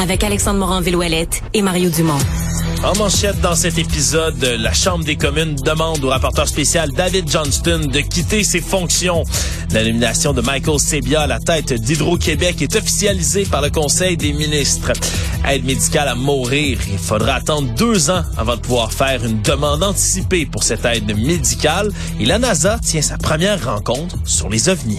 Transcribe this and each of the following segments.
Avec Alexandre Morin-Villouellette et Mario Dumont. En manchette dans cet épisode, la Chambre des communes demande au rapporteur spécial David Johnston de quitter ses fonctions. La nomination de Michael Sebia à la tête d'Hydro-Québec est officialisée par le Conseil des ministres. Aide médicale à mourir. Il faudra attendre deux ans avant de pouvoir faire une demande anticipée pour cette aide médicale. Et la NASA tient sa première rencontre sur les ovnis.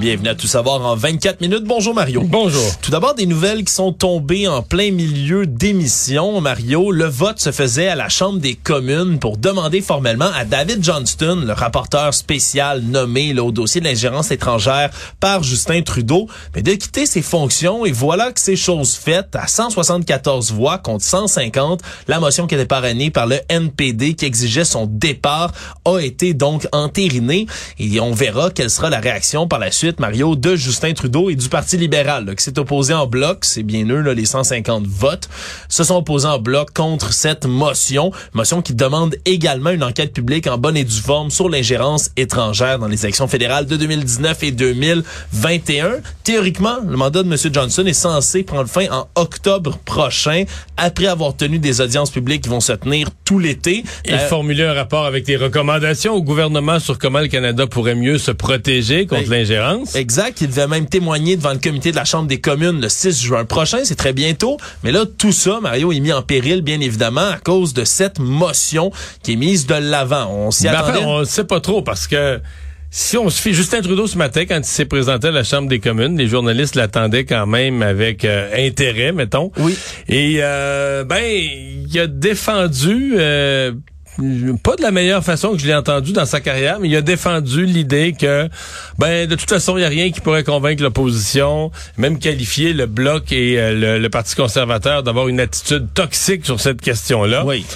Bienvenue à Tout savoir en 24 minutes. Bonjour Mario. Bonjour. Tout d'abord, des nouvelles qui sont tombées en plein milieu d'émission. Mario, le vote se faisait à la Chambre des communes pour demander formellement à David Johnston, le rapporteur spécial nommé là, au dossier de l'ingérence étrangère par Justin Trudeau, mais de quitter ses fonctions. Et voilà que c'est chose faite à 174 voix contre 150. La motion qui était parrainée par le NPD qui exigeait son départ a été donc entérinée. Et on verra quelle sera la réaction par la suite Mario, de Justin Trudeau et du Parti libéral, là, qui s'est opposé en bloc, c'est bien eux, là, les 150 votes, se sont opposés en bloc contre cette motion, motion qui demande également une enquête publique en bonne et due forme sur l'ingérence étrangère dans les élections fédérales de 2019 et 2021. Théoriquement, le mandat de M. Johnson est censé prendre fin en octobre prochain, après avoir tenu des audiences publiques qui vont se tenir tout l'été. Il euh, formulait un rapport avec des recommandations au gouvernement sur comment le Canada pourrait mieux se protéger contre ben, l'ingérence. Exact. Il devait même témoigner devant le comité de la Chambre des communes le 6 juin prochain. C'est très bientôt. Mais là, tout ça, Mario, est mis en péril, bien évidemment, à cause de cette motion qui est mise de l'avant. On s'y ben, attendait. on ne sait pas trop parce que si on se fait Justin Trudeau ce matin, quand il s'est présenté à la Chambre des communes, les journalistes l'attendaient quand même avec euh, intérêt, mettons. Oui. Et euh, ben, il a défendu euh, pas de la meilleure façon que je l'ai entendu dans sa carrière, mais il a défendu l'idée que, ben, de toute façon, il n'y a rien qui pourrait convaincre l'opposition, même qualifier le bloc et le, le, Parti conservateur d'avoir une attitude toxique sur cette question-là. Oui.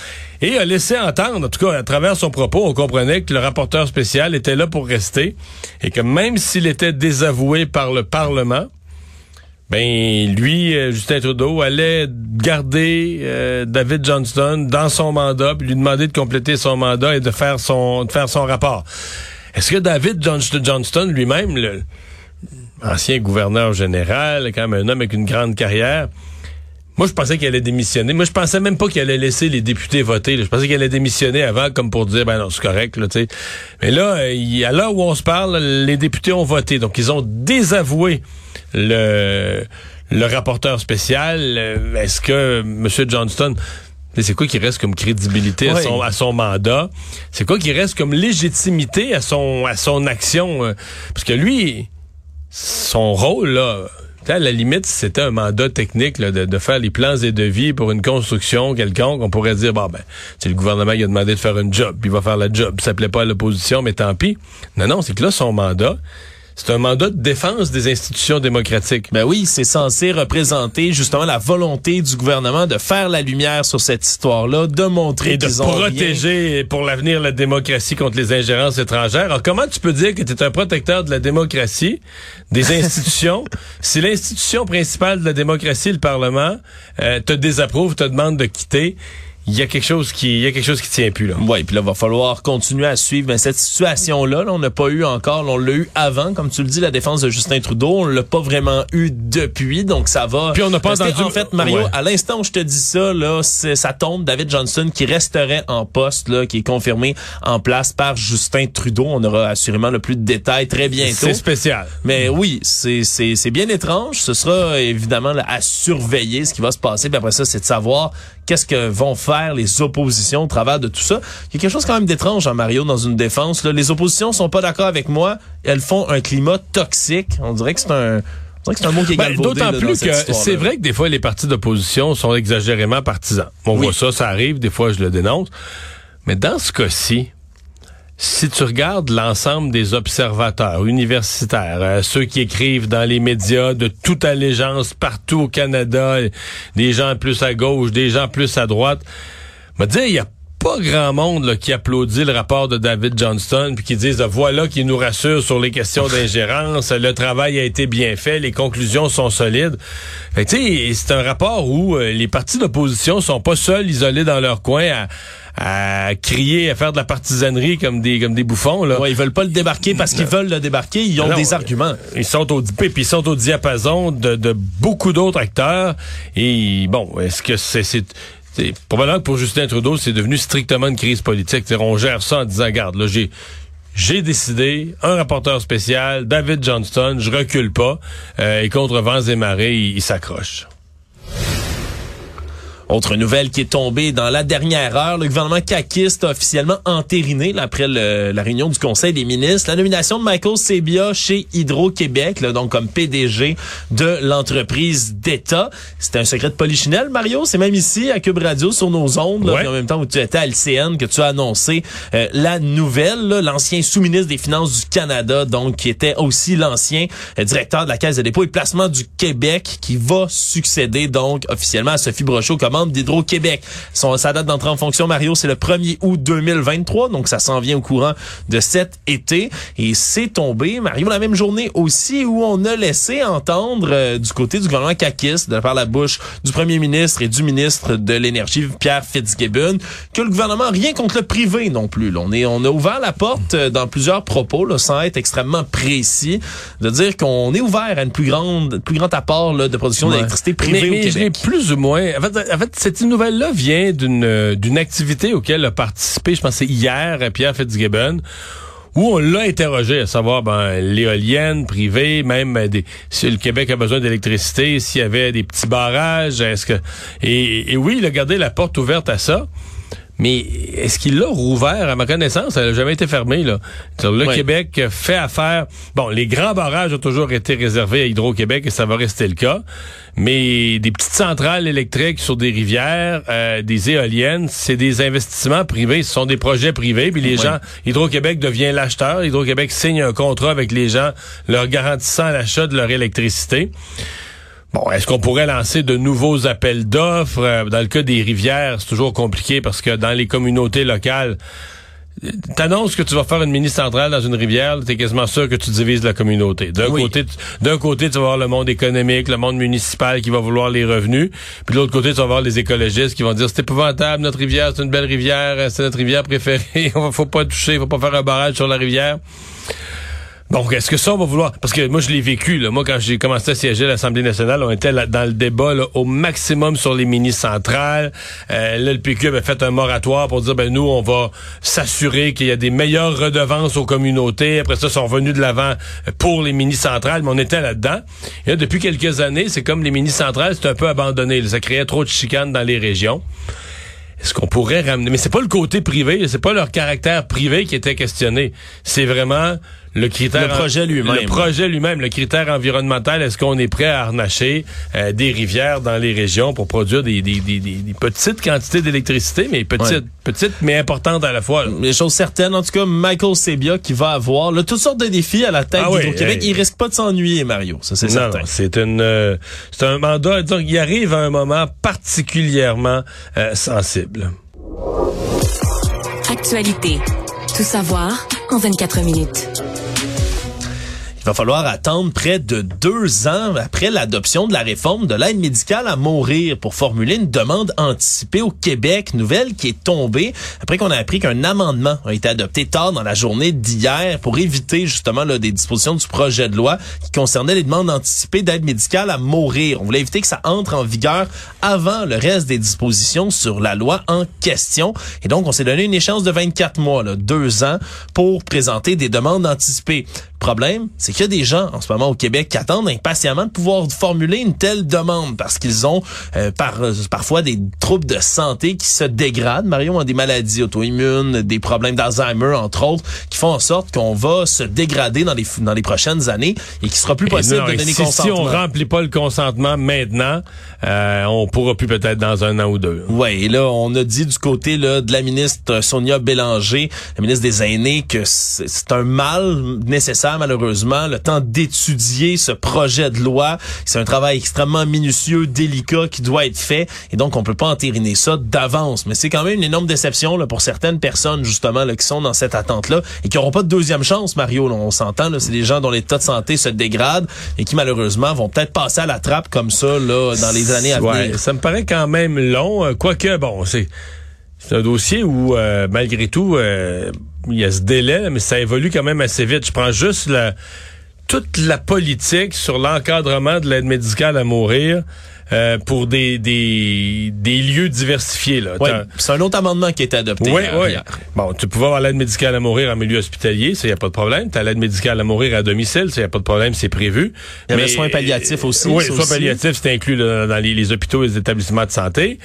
Et a laissé entendre, en tout cas à travers son propos, on comprenait que le rapporteur spécial était là pour rester et que même s'il était désavoué par le Parlement, ben lui, euh, Justin Trudeau, allait garder euh, David Johnston dans son mandat, puis lui demander de compléter son mandat et de faire son de faire son rapport. Est-ce que David Johnston lui-même, le ancien gouverneur général, quand même un homme avec une grande carrière, moi, je pensais qu'il allait démissionner. Moi, je pensais même pas qu'il allait laisser les députés voter. Je pensais qu'il allait démissionner avant, comme pour dire, ben non, c'est correct, là, tu sais. Mais là, à l'heure où on se parle, les députés ont voté. Donc, ils ont désavoué le, le rapporteur spécial. Euh, est-ce que M. Johnston... C'est quoi qui reste comme crédibilité à, son, à son mandat? C'est quoi qui reste comme légitimité à son, à son action? Euh? Parce que lui, son rôle, là, à la limite, si c'était un mandat technique de, de, faire les plans et devis pour une construction quelconque, on pourrait dire, bon, ben, c'est le gouvernement qui a demandé de faire un job, puis il va faire le job. Ça plaît pas à l'opposition, mais tant pis. Non, non, c'est que là, son mandat, c'est un mandat de défense des institutions démocratiques. Ben oui, c'est censé représenter justement la volonté du gouvernement de faire la lumière sur cette histoire-là, de montrer ont protéger pour l'avenir la démocratie contre les ingérences étrangères. Alors comment tu peux dire que tu es un protecteur de la démocratie, des institutions, si l'institution principale de la démocratie, le Parlement, euh, te désapprouve, te demande de quitter? Il y a quelque chose qui il y a quelque chose qui tient plus là. Oui, puis là va falloir continuer à suivre mais cette situation là, on n'a pas eu encore, on l'a eu avant comme tu le dis la défense de Justin Trudeau, on l'a pas vraiment eu depuis donc ça va. Puis on n'a pas entendu en fait Mario, à l'instant où je te dis ça là, ça tombe David Johnson qui resterait en poste là, qui est confirmé en place par Justin Trudeau, on aura assurément le plus de détails très bientôt. C'est spécial. Mais oui, c'est c'est c'est bien étrange, ce sera évidemment là, à surveiller ce qui va se passer puis après ça c'est de savoir qu'est-ce que vont faire les oppositions au travers de tout ça. Il y a quelque chose quand même d'étrange, en Mario, dans une défense. Là. Les oppositions sont pas d'accord avec moi. Elles font un climat toxique. On dirait que c'est un... C'est un mot qui est ben, D'autant plus que c'est vrai que des fois, les partis d'opposition sont exagérément partisans. On voit ça, ça arrive, des fois je le dénonce. Mais dans ce cas-ci, si tu regardes l'ensemble des observateurs universitaires, euh, ceux qui écrivent dans les médias de toute allégeance partout au Canada, des gens plus à gauche, des gens plus à droite, me dire, il y a pas grand monde là, qui applaudit le rapport de David Johnston puis qui disent voilà qui nous rassure sur les questions d'ingérence, le travail a été bien fait, les conclusions sont solides. Fait c'est un rapport où euh, les partis d'opposition sont pas seuls isolés dans leur coin à à crier, à faire de la partisanerie comme des comme des bouffons là. Ouais, ils veulent pas le débarquer parce qu'ils veulent le débarquer, ils ont des arguments. Ils sont au puis ils sont au diapason de, de beaucoup d'autres acteurs et bon, est-ce que c'est c'est probablement que pour Justin Trudeau, c'est devenu strictement une crise politique. on gère ça en disant, regarde, là, j'ai j'ai décidé, un rapporteur spécial, David Johnston, je recule pas, euh, et contre vents et marées, il s'accroche. Autre nouvelle qui est tombée dans la dernière heure, le gouvernement caquiste a officiellement entériné après la réunion du Conseil des ministres la nomination de Michael Sebia chez Hydro-Québec, donc comme PDG de l'entreprise d'État. C'était un secret de polichinelle, Mario. C'est même ici à Cube Radio sur nos ondes, en même temps où tu étais à LCN, que tu as annoncé euh, la nouvelle. L'ancien sous-ministre des Finances du Canada, donc qui était aussi l'ancien euh, directeur de la Caisse de dépôt et placement du Québec, qui va succéder donc officiellement à Sophie Brochot comme d'Hydro-Québec. Sa date d'entrée en fonction, Mario, c'est le 1er août 2023, donc ça s'en vient au courant de cet été. Et c'est tombé, Mario, la même journée aussi où on a laissé entendre euh, du côté du gouvernement caquiste, de par la bouche du premier ministre et du ministre de l'Énergie, Pierre Fitzgibbon, que le gouvernement a rien contre le privé non plus. On, est, on a ouvert la porte euh, dans plusieurs propos, là, sans être extrêmement précis, de dire qu'on est ouvert à une plus grande, plus grand apport là, de production d'électricité privée mais, au Québec. plus ou moins. En fait, en fait cette nouvelle-là vient d'une euh, d'une activité auquel a participé, je pense, hier Pierre Fitzgibbon où on l'a interrogé, à savoir ben, l'éolienne privée, même si le Québec a besoin d'électricité, s'il y avait des petits barrages, est-ce que et, oui, il a gardé la porte ouverte à ça. Mais est-ce qu'il l'a rouvert? À ma connaissance, elle n'a jamais été fermée. Là. Le Québec fait affaire... Bon, les grands barrages ont toujours été réservés à Hydro-Québec et ça va rester le cas. Mais des petites centrales électriques sur des rivières, euh, des éoliennes, c'est des investissements privés. Ce sont des projets privés. Puis les gens... Hydro-Québec devient l'acheteur. Hydro-Québec signe un contrat avec les gens leur garantissant l'achat de leur électricité. Bon, est-ce qu'on pourrait lancer de nouveaux appels d'offres? Euh, dans le cas des rivières, c'est toujours compliqué parce que dans les communautés locales, T'annonces que tu vas faire une mini-centrale dans une rivière, t'es quasiment sûr que tu divises la communauté. D'un côté, d'un côté, tu vas avoir le monde économique, le monde municipal qui va vouloir les revenus, puis de l'autre côté, tu vas avoir les écologistes qui vont dire c'est épouvantable, notre rivière, c'est une belle rivière, c'est notre rivière préférée, on faut pas toucher, faut pas faire un barrage sur la rivière. Donc, est-ce que ça, on va vouloir... Parce que moi, je l'ai vécu. Là. Moi, quand j'ai commencé à siéger à l'Assemblée nationale, on était là, dans le débat au maximum sur les mini-centrales. Euh, là, le PQ avait fait un moratoire pour dire, ben nous, on va s'assurer qu'il y a des meilleures redevances aux communautés. Après ça, ils sont revenus de l'avant pour les mini-centrales, mais on était là-dedans. Et là, depuis quelques années, c'est comme les mini-centrales, c'est un peu abandonné. Ça créait trop de chicanes dans les régions. Est-ce qu'on pourrait ramener... Mais c'est pas le côté privé, c'est pas leur caractère privé qui était questionné. C'est vraiment le critère le projet lui-même. Le projet lui-même, le critère environnemental, est-ce qu'on est prêt à harnacher euh, des rivières dans les régions pour produire des, des, des, des petites quantités d'électricité, mais petites, petites mais importantes à la fois. Les choses certaines, en tout cas, Michael Sebia qui va avoir là, toutes sortes de défis à la tête ah du Québec. Il risque pas de s'ennuyer, Mario. Ça, c'est certain. C'est une, euh, c'est un mandat. Donc, il arrive à un moment particulièrement euh, sensible. Actualité. Tout savoir en 24 minutes. Va falloir attendre près de deux ans après l'adoption de la réforme de l'aide médicale à mourir pour formuler une demande anticipée au Québec, nouvelle qui est tombée après qu'on a appris qu'un amendement a été adopté tard dans la journée d'hier pour éviter justement là, des dispositions du projet de loi qui concernaient les demandes anticipées d'aide médicale à mourir. On voulait éviter que ça entre en vigueur avant le reste des dispositions sur la loi en question. Et donc, on s'est donné une échéance de 24 mois, là, deux ans, pour présenter des demandes anticipées problème, c'est qu'il y a des gens en ce moment au Québec qui attendent impatiemment de pouvoir formuler une telle demande parce qu'ils ont euh, par, euh, parfois des troubles de santé qui se dégradent. Marion a des maladies auto-immunes, des problèmes d'Alzheimer entre autres, qui font en sorte qu'on va se dégrader dans les dans les prochaines années et qu'il sera plus possible de donner si, consentement. Si on remplit pas le consentement maintenant, euh, on pourra plus peut-être dans un an ou deux. Ouais, et là on a dit du côté là de la ministre Sonia Bélanger, la ministre des aînés, que c'est un mal nécessaire malheureusement le temps d'étudier ce projet de loi. C'est un travail extrêmement minutieux, délicat qui doit être fait et donc on peut pas entériner ça d'avance. Mais c'est quand même une énorme déception là, pour certaines personnes justement là, qui sont dans cette attente-là et qui n'auront pas de deuxième chance, Mario. Là, on s'entend, c'est des gens dont l'état de santé se dégrade et qui malheureusement vont peut-être passer à la trappe comme ça là, dans les années à venir. Ça me paraît quand même long, euh, quoique bon, c'est c'est un dossier où, euh, malgré tout, euh, il y a ce délai, mais ça évolue quand même assez vite. Je prends juste la, toute la politique sur l'encadrement de l'aide médicale à mourir. Euh, pour des, des, des lieux diversifiés. Là. Ouais, c'est un autre amendement qui a été adopté. Oui, oui. Bon, tu pouvais avoir l'aide médicale à mourir en milieu hospitalier, ça, y a pas de problème. Tu as l'aide médicale à mourir à domicile, ça, y a pas de problème, c'est prévu. Il y avait mais, soins palliatifs aussi. Oui, soins palliatifs, c'est inclus dans les, les, hôpitaux et les établissements de santé.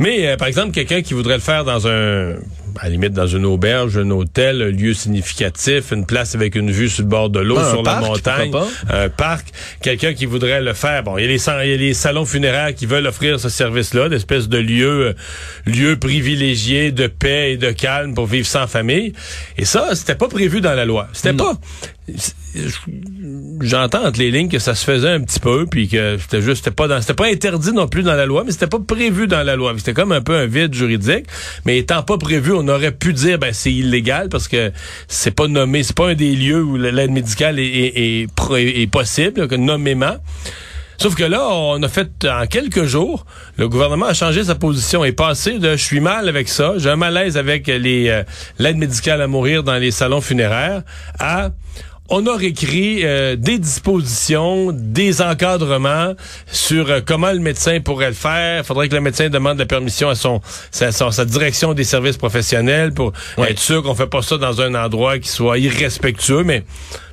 Mais, euh, par exemple, quelqu'un qui voudrait le faire dans un, à la limite, dans une auberge, un hôtel, un lieu significatif, une place avec une vue sur le bord de l'eau, sur la montagne, un parc, quelqu'un qui voudrait le faire. Bon, il y a les, y a les salons funéraires qui veulent offrir ce service-là, d'espèce de lieu, euh, lieu privilégié de paix et de calme pour vivre sans famille. Et ça, c'était pas prévu dans la loi. C'était pas. J'entends entre les lignes que ça se faisait un petit peu, puis que c'était juste, c'était pas dans, c'était pas interdit non plus dans la loi, mais c'était pas prévu dans la loi. C'était comme un peu un vide juridique, mais étant pas prévu, on aurait pu dire ben c'est illégal parce que c'est pas nommé, c'est pas un des lieux où l'aide médicale est, possible, nommément. Sauf que là, on a fait en quelques jours, le gouvernement a changé sa position et passé de je suis mal avec ça, j'ai un malaise avec les euh, l'aide médicale à mourir dans les salons funéraires à on a réécrit euh, des dispositions, des encadrements sur euh, comment le médecin pourrait le faire. Il faudrait que le médecin demande la permission à son sa, sa direction des services professionnels pour être sûr qu'on fait pas ça dans un endroit qui soit irrespectueux. Mais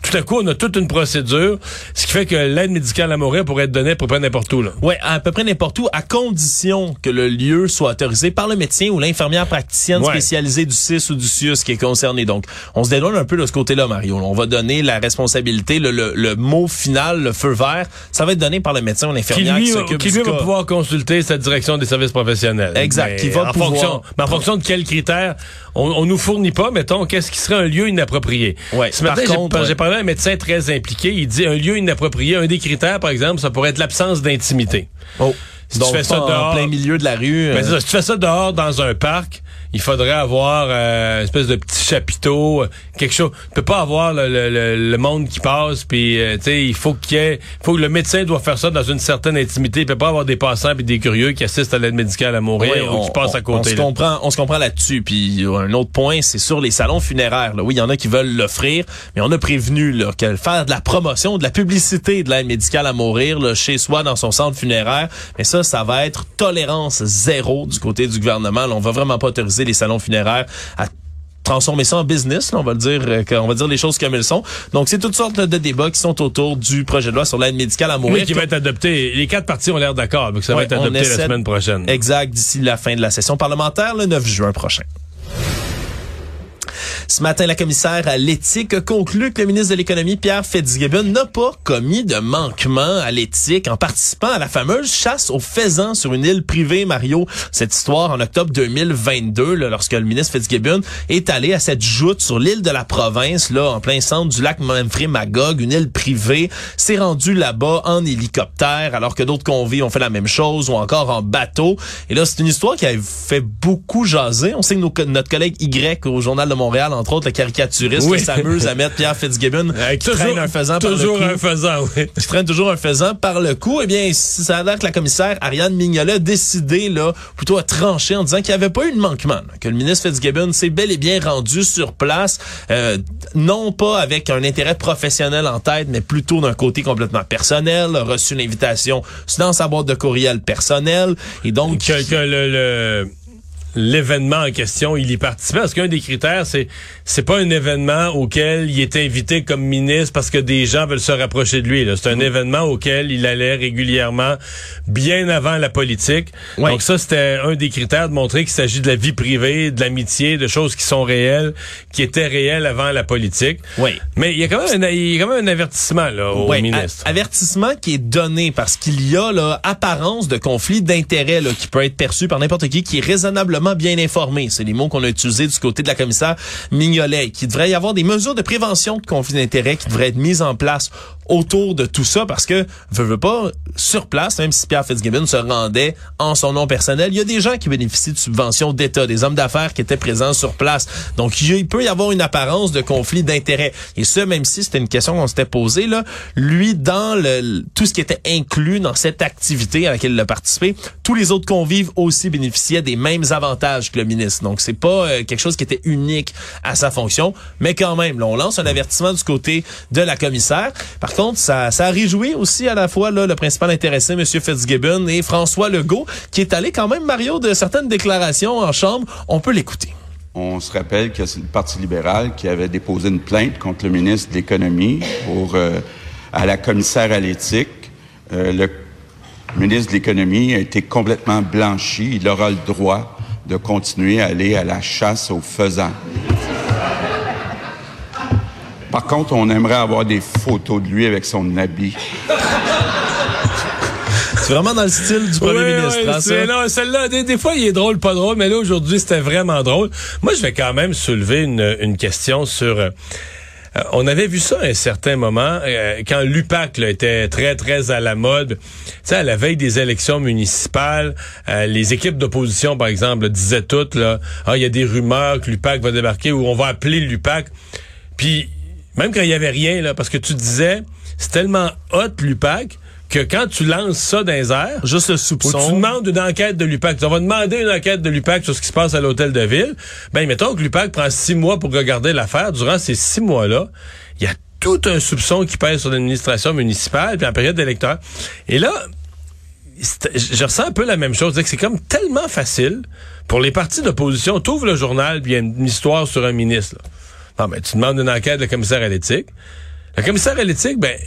tout à coup, on a toute une procédure, ce qui fait que l'aide médicale à mourir pourrait être donnée à peu près n'importe où. Là. Ouais, à peu près n'importe où, à condition que le lieu soit autorisé par le médecin ou l'infirmière praticienne spécialisée du CIS ou du CIUS qui est concerné. Donc, on se dédouane un peu de ce côté-là, Mario. On va donner la responsabilité, le, le, mot final, le feu vert, ça va être donné par le médecin ou l'infirmière qui, s'occupe qui lui va pouvoir consulter sa direction des services professionnels. Exact. qui va en fonction, mais en fonction de quels critères, on, on nous fournit pas, mettons, qu'est-ce qui serait un lieu inapproprié. Ouais. Ce matin, j'ai parlé un médecin très impliqué. Il dit un lieu inapproprié. Un des critères, par exemple, ça pourrait être l'absence d'intimité. Oh. Si tu fais ça dehors, en plein milieu de la rue. Mais euh. si tu fais ça dehors dans un parc, il faudrait avoir euh, une espèce de petit chapiteau, euh, quelque chose. Tu peux pas avoir le, le, le monde qui passe, puis euh, tu sais, il faut qu'il y ait, faut que le médecin doit faire ça dans une certaine intimité. Il peut pas avoir des passants et des curieux qui assistent à l'aide médicale à mourir ou qui passent à côté. On se comprend, on se comprend là-dessus. Puis un autre point, c'est sur les salons funéraires. Là. Oui, il y en a qui veulent l'offrir, mais on a prévenu là, que faire de la promotion, de la publicité de l'aide médicale à mourir là, chez soi dans son centre funéraire, mais ça, ça va être tolérance zéro du côté du gouvernement. Là, on va vraiment pas autoriser les salons funéraires à transformer ça en business, on va le dire, euh, on va dire les choses comme elles sont. Donc c'est toutes sortes de débats qui sont autour du projet de loi sur l'aide médicale à mourir. Oui, qui va être adopté. Les quatre partis ont l'air d'accord, donc ça va être adopté la semaine prochaine. Exact, d'ici la fin de la session parlementaire, le 9 juin prochain. Ce matin, la commissaire à l'éthique conclut que le ministre de l'Économie, Pierre Fitzgibbon, n'a pas commis de manquement à l'éthique en participant à la fameuse chasse aux faisans sur une île privée, Mario. Cette histoire en octobre 2022, là, lorsque le ministre Fitzgibbon est allé à cette joute sur l'île de la province, là, en plein centre du lac Manfred Magog, une île privée, s'est rendu là-bas en hélicoptère, alors que d'autres convives ont fait la même chose, ou encore en bateau. Et là, c'est une histoire qui a fait beaucoup jaser. On sait que notre collègue Y au Journal de Montréal entre autres le caricaturiste qui s'amuse à mettre Pierre Fitzgibbon qui toujours, traîne un faisan par le cou. un faisan, oui. Qui traîne toujours un faisan par le cou. Eh bien, ça a l'air que la commissaire Ariane Mignolet a décidé, là, plutôt à trancher en disant qu'il n'y avait pas eu de manquement, que le ministre Fitzgibbon s'est bel et bien rendu sur place, euh, non pas avec un intérêt professionnel en tête, mais plutôt d'un côté complètement personnel, a reçu une invitation dans sa boîte de courriel personnelle, et donc... Que, que le, le l'événement en question, il y participait. Parce qu'un des critères, c'est c'est pas un événement auquel il est invité comme ministre parce que des gens veulent se rapprocher de lui. C'est un mm. événement auquel il allait régulièrement, bien avant la politique. Donc ça, c'était un des critères de montrer qu'il s'agit de la vie privée, de l'amitié, de choses qui sont réelles, qui étaient réelles avant la politique. Oui. Mais il y a quand même un, il y a quand même un avertissement là, au ministre. avertissement qui est donné parce qu'il y a là apparence de conflit d'intérêts qui peut être perçu par n'importe qui, qui est raisonnable bien informé. C'est les mots qu'on a utilisés du côté de la commissaire Mignolet. Qu'il devrait y avoir des mesures de prévention de conflit d'intérêts qui devraient être mises en place autour de tout ça parce que veut, veut pas sur place même si Pierre Fitzgibbon se rendait en son nom personnel il y a des gens qui bénéficient de subventions d'État des hommes d'affaires qui étaient présents sur place donc il peut y avoir une apparence de conflit d'intérêts et ce même si c'était une question qu'on s'était posée là lui dans le tout ce qui était inclus dans cette activité à laquelle il a participé tous les autres convives aussi bénéficiaient des mêmes avantages que le ministre donc c'est pas euh, quelque chose qui était unique à sa fonction mais quand même on lance un avertissement du côté de la commissaire par contre, ça, a réjoui aussi à la fois le principal intéressé, M. Fitzgibbon, et François Legault, qui est allé quand même, Mario, de certaines déclarations en Chambre. On peut l'écouter. On se rappelle que c'est le Parti libéral qui avait déposé une plainte contre le ministre de l'Économie pour euh, à la commissaire à l'éthique. Euh, le ministre de l'Économie a été complètement blanchi. Il aura le droit de continuer à aller à la chasse aux faisans. Par contre, on aimerait avoir des photos de lui avec son habit. C'est vraiment dans le style du premier Oui, ministre. oui, hein, c'est- ça? non, celle-là, des, des fois, il est drôle, pas drôle, mais là, aujourd'hui, c'était vraiment drôle. Moi, je vais quand même soulever une, une question sur... euh, on avait vu ça à un certain moment, euh, quand l'UPAC était très, très à la mode. Tu sais, à la veille des élections municipales, euh, les équipes d'opposition, par exemple, disaient toutes, là, ah, il y a des rumeurs que l'UPAC va débarquer ou on va appeler l'UPAC. Puis, même quand il y avait rien, là, parce que tu disais, c'est tellement hot, l'UPAC, que quand tu lances ça dans les airs, Juste le ou soupçon. tu demandes une enquête de l'UPAC. On va demander une enquête de l'UPAC sur ce qui se passe à l'hôtel de ville. Ben, mettons que l'UPAC prend six mois pour regarder l'affaire. Durant ces six mois-là, il y a tout un soupçon qui pèse sur l'administration municipale, puis en période d'électeur. Et là, je ressens un peu la même chose. C'est que c'est comme tellement facile pour les partis d'opposition. Tu ouvres le journal, puis il y a une histoire sur un ministre. là. Non, mais tu demandes une enquête de commissaire à l'éthique. Le commissaire à l'éthique, ben,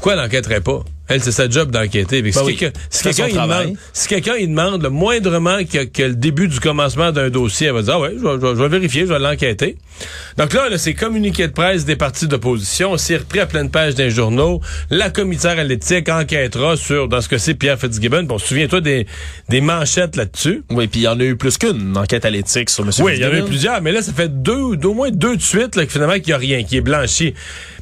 pourquoi elle n'enquêterait pas? Elle, c'est sa job d'enquêter. Ben si oui. quelqu'un si travail. demande, si il demande le moindrement que, que le début du commencement d'un dossier, elle va dire, ah ouais, je vais, je vais- vérifier, je vais l'enquêter. Donc là, là c'est communiqué de presse des partis d'opposition, c'est repris à pleine page des journaux. La commissaire à l'éthique enquêtera sur, dans ce que c'est Pierre Fitzgibbon. Bon, souviens-toi des, des manchettes là-dessus. Oui, puis il y en a eu plus qu'une enquête à l'éthique sur M. Oui, il y en a eu plusieurs, mais là, ça fait deux, d'au moins deux de suite, là, que finalement, qu'il n'y a rien, qui est blanchi.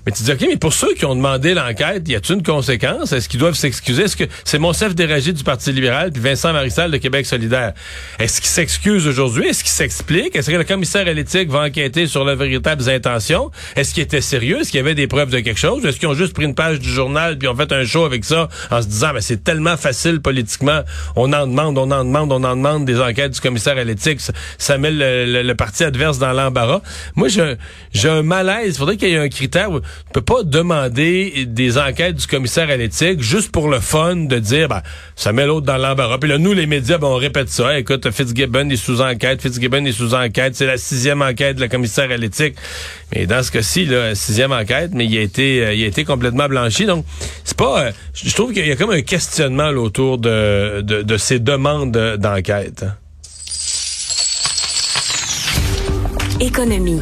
Mais tu dis, OK, mais pour ceux qui ont demandé l'enquête, y a-t-il une conséquence? Est-ce qu'ils doivent s'excuser? Est-ce que c'est Monsef Déragé du Parti libéral puis Vincent Marissal de Québec solidaire? Est-ce qu'ils s'excusent aujourd'hui? Est-ce qu'ils s'expliquent? Est-ce que le commissaire à l'éthique va enquêter sur leurs véritables intentions? Est-ce qu'ils étaient sérieux? Est-ce qu'il y avait des preuves de quelque chose? Est-ce qu'ils ont juste pris une page du journal puis ont fait un show avec ça en se disant, mais c'est tellement facile politiquement. On en demande, on en demande, on en demande des enquêtes du commissaire à l'éthique. Ça, met le, parti adverse dans l'embarras. Moi, j'ai un- malaise. Faudrait qu'il y ait un critère. où On peut pas demander des enquêtes du commissaire à l'éthique juste pour le fun de dire, ben, ça met l'autre dans l'embarras. Puis là, nous, les médias, ben, on répète ça. Écoute, Fitzgibbon est sous enquête, Fitzgibbon est sous enquête. C'est la sixième enquête de la commissaire à l'éthique. Mais dans ce cas-ci, là, sixième enquête, mais il a été, euh, il a été complètement blanchi. Donc, c'est pas, euh, je trouve qu'il y a comme un questionnement autour de, de, ces demandes de- d'enquête. hein. Économie.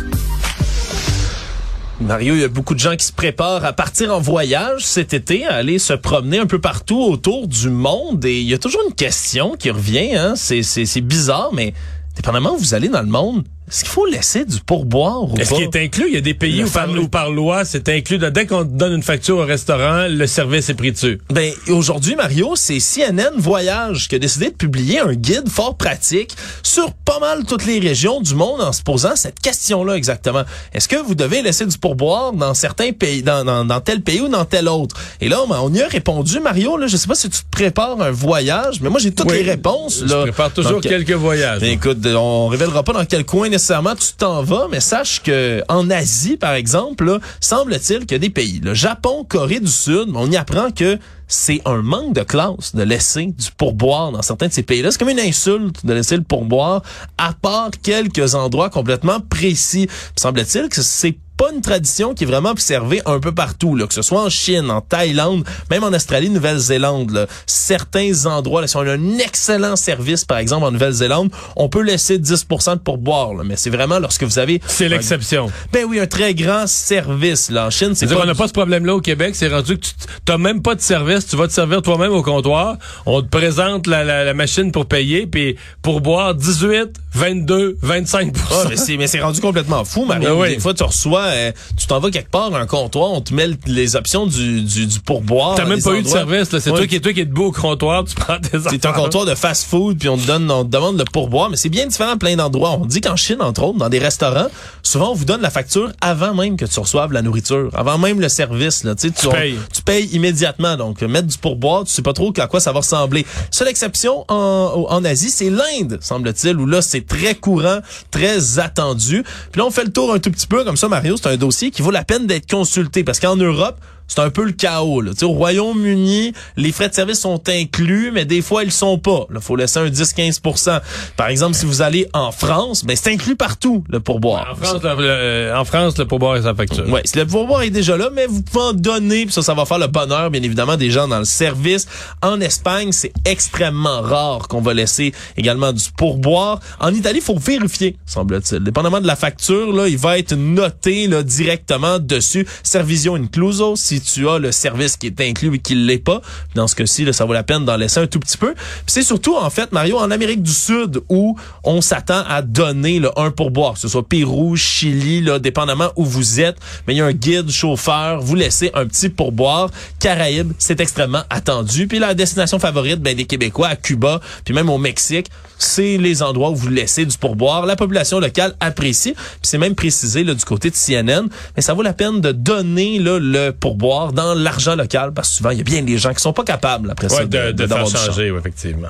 Mario, il y a beaucoup de gens qui se préparent à partir en voyage cet été, à aller se promener un peu partout autour du monde. Et il y a toujours une question qui revient. Hein? C'est, bizarre, mais dépendamment où vous allez dans le monde, est-ce qu'il faut laisser du pourboire ou Est-ce qu'il est inclus? Il y a des pays où par, fameux- où par loi, c'est inclus. Dès qu'on donne une facture au restaurant, le service est pris dessus. Ben, aujourd'hui, Mario, c'est CNN Voyage qui a décidé de publier un guide fort pratique sur pas mal toutes les régions du monde en se posant cette question-là exactement. Est-ce que vous devez laisser du pourboire dans certains pays, dans, dans, dans tel pays ou dans tel autre? Et là, on y a répondu, Mario, là, je sais pas si tu te prépares un voyage, mais moi, j'ai toutes Oui. les réponses. Je là. prépare toujours Donc, quelques voyages. ben, écoute, on révélera pas dans quel coin nécessairement tu t'en vas, mais sache que en Asie, par exemple, semble-t-il qu'il y a des pays, le Japon, Corée du Sud, on y apprend que c'est un manque de classe de laisser du pourboire dans certains de ces pays-là. C'est comme une insulte de laisser le pourboire, à part quelques endroits complètement précis. Semble-t-il que c'est pas une tradition qui est vraiment observée un peu partout, là, que ce soit en Chine, en Thaïlande, même en Australie, Nouvelle-Zélande. Certains endroits, là, si on a un excellent service, par exemple en Nouvelle-Zélande, on peut laisser 10 de pourboire, là, mais c'est vraiment lorsque vous avez... C'est l'exception. Ben oui, un très grand service. Là. En Chine, c'est pas... On n'a pas ce problème-là au Québec. C'est rendu que tu n'as même pas de service. Tu vas te servir toi-même au comptoir. On te présente la, la, la machine pour payer, puis pour boire 18, 22, 25 ah, Mais c'est rendu complètement fou, Marie. Ben Des fois, tu reçois, euh, tu t'en vas quelque part un comptoir, on te met les options du, du, du pourboire. T'as même pas eu de service. C'est toi qui es toi qui es debout au comptoir, tu prends tes C'est un comptoir de fast-food, puis on te donne, on te demande le pourboire. Mais c'est bien différent à plein d'endroits. On dit qu'en Chine, entre autres, dans des restaurants, souvent on vous donne la facture avant même que tu reçoives la nourriture, avant même le service. Là, tu, tu, payes. tu payes immédiatement. Donc, mettre du pourboire, tu sais pas trop à quoi ça va ressembler. Seule exception en, en Asie, c'est l'Inde, semble-t-il, où là, c'est très courant, très attendu. Puis là, on fait le tour un tout petit peu, comme ça, Mario, c'est un dossier qui vaut la peine d'être consulté, parce qu'en Europe, c'est un peu le chaos. Là. au Royaume-Uni, les frais de service sont inclus, mais des fois, ils sont pas. Il faut laisser un 10-15% Par exemple, si vous allez en France, ben c'est inclus partout, le pourboire. En France, le, en France, le pourboire est sa facture. Oui, le pourboire est déjà là, mais vous pouvez en donner, puis ça, ça va faire le bonheur, bien évidemment, des gens dans le service. En Espagne, c'est extrêmement rare qu'on va laisser également du pourboire. En Italie, il faut vérifier, semble-t-il. Dépendamment de la facture, là, il va être noté là, directement dessus. Servizio incluso, si tu as le service qui est inclus et qui l'est pas. Dans ce cas-ci, ça vaut la peine d'en laisser un tout petit peu. c'est surtout, en fait, Mario, en Amérique du Sud, où on s'attend à donner le un pourboire, que ce soit Pérou, Chili, là, dépendamment où vous êtes. Mais il y a un guide, chauffeur, vous laissez un petit pourboire. Caraïbes, c'est extrêmement attendu. Puis la destination favorite ben, des Québécois, à Cuba, puis même au Mexique, c'est les endroits où vous laissez du pourboire. La population locale apprécie. Puis c'est même précisé là, du côté de CNN. Mais ça vaut la peine de donner là, le pourboire dans l'argent local parce que souvent, il y a bien des gens qui sont pas capables après ça de, de, faire changer, effectivement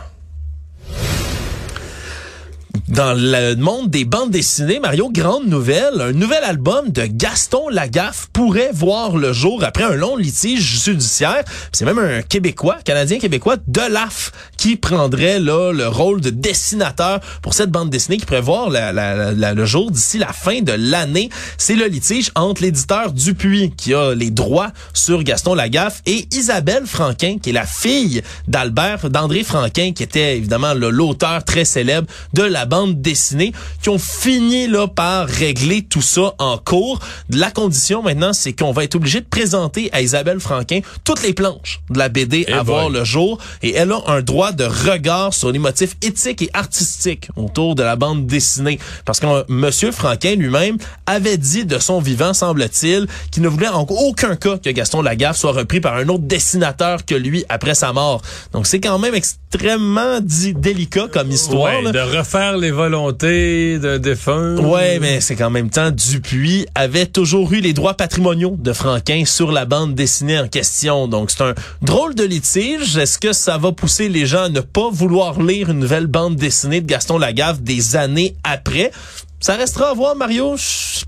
dans le monde des bandes dessinées, Mario, grande nouvelle, un nouvel album de Gaston Lagaffe pourrait voir le jour après un long litige judiciaire. C'est même un Québécois, Canadien-Québécois, Delaf, qui prendrait là le rôle de dessinateur pour cette bande dessinée qui pourrait voir le jour d'ici la fin de l'année. C'est le litige entre l'éditeur Dupuis, qui a les droits sur Gaston Lagaffe, et Isabelle Franquin, qui est la fille d'Albert, d'André Franquin, qui était évidemment l'auteur très célèbre de la bande dessinée qui ont fini là par régler tout ça en cours. La condition maintenant, c'est qu'on va être obligé de présenter à Isabelle Franquin toutes les planches de la BD eh à voir le jour et elle a un droit de regard sur les motifs éthiques et artistiques autour de la bande dessinée parce que monsieur Franquin lui-même avait dit de son vivant semble-t-il qu'il ne voulait en aucun cas que Gaston Lagaffe soit repris par un autre dessinateur que lui après sa mort. Donc c'est quand même extrêmement dit délicat comme histoire de refaire les volontés de défunt. Ouais, mais c'est qu'en même temps, Dupuis avait toujours eu les droits patrimoniaux de Franquin sur la bande dessinée en question. Donc, c'est un drôle de litige. Est-ce que ça va pousser les gens à ne pas vouloir lire une nouvelle bande dessinée de Gaston Lagaffe des années après? Ça restera à voir, Mario.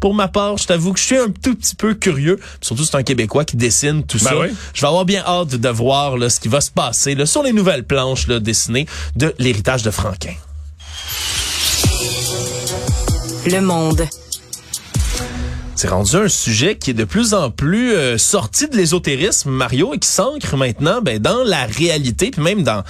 Pour ma part, je t'avoue que je suis un tout petit peu curieux. Surtout, c'est un Québécois qui dessine tout ben ça. Je vais avoir bien hâte de voir là, ce qui va se passer là, sur les nouvelles planches là, dessinées de l'héritage de Franquin. Le Monde. C'est rendu un sujet qui est de plus en plus euh, sorti de l'ésotérisme, Mario, et qui s'ancre maintenant ben, dans la réalité, puis même dans,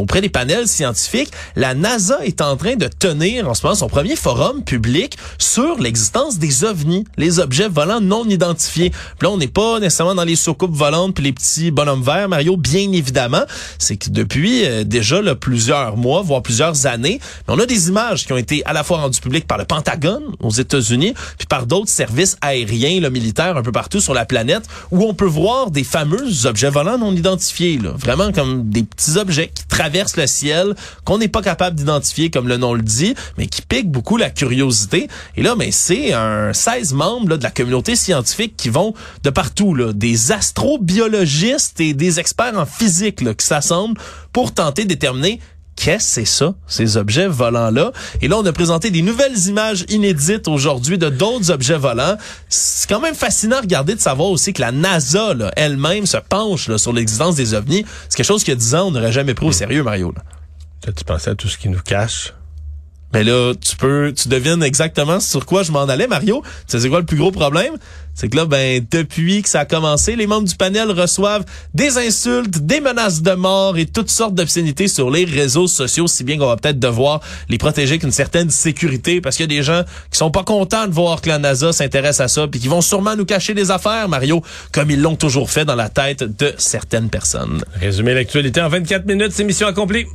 auprès des panels scientifiques, la NASA est en train de tenir en ce moment son premier forum public sur l'existence des ovnis, les objets volants non identifiés. Puis là, on n'est pas nécessairement dans les soucoupes volantes puis les petits bonhommes verts, Mario, bien évidemment. C'est que depuis euh, déjà là, plusieurs mois, voire plusieurs années, on a des images qui ont été à la fois rendues publiques par le Pentagone aux États-Unis, puis par d'autres services aériens, là, militaires un peu partout sur la planète, où on peut voir des fameux objets volants non identifiés, vraiment comme des petits objets qui traverse le ciel, qu'on n'est pas capable d'identifier comme le nom le dit, mais qui pique beaucoup la curiosité. Et là, mais c'est un 16 membres de la communauté scientifique qui vont de partout, des astrobiologistes et des experts en physique là, qui s'assemblent pour tenter de déterminer qu'est-ce que c'est ça, ces objets volants-là? Et là, on a présenté des nouvelles images inédites aujourd'hui de d'autres objets volants. C'est quand même fascinant à regarder de savoir aussi que la NASA elle-même se penche là, sur l'existence des ovnis. C'est quelque chose a 10 ans, on n'aurait jamais pris au sérieux, Mario. Tu pensais à tout ce qui nous cache? Mais là, tu peux, tu devines exactement sur quoi je m'en allais, Mario. Tu sais, c'est quoi le plus gros problème? C'est que là, ben, depuis que ça a commencé, les membres du panel reçoivent des insultes, des menaces de mort et toutes sortes d'obscénités sur les réseaux sociaux, si bien qu'on va peut-être devoir les protéger avec certaine sécurité parce qu'il y a des gens qui sont pas contents de voir que la NASA s'intéresse à ça puis qui vont sûrement nous cacher des affaires, Mario, comme ils l'ont toujours fait dans la tête de certaines personnes. Résumer l'actualité en 24 minutes, c'est mission accomplie.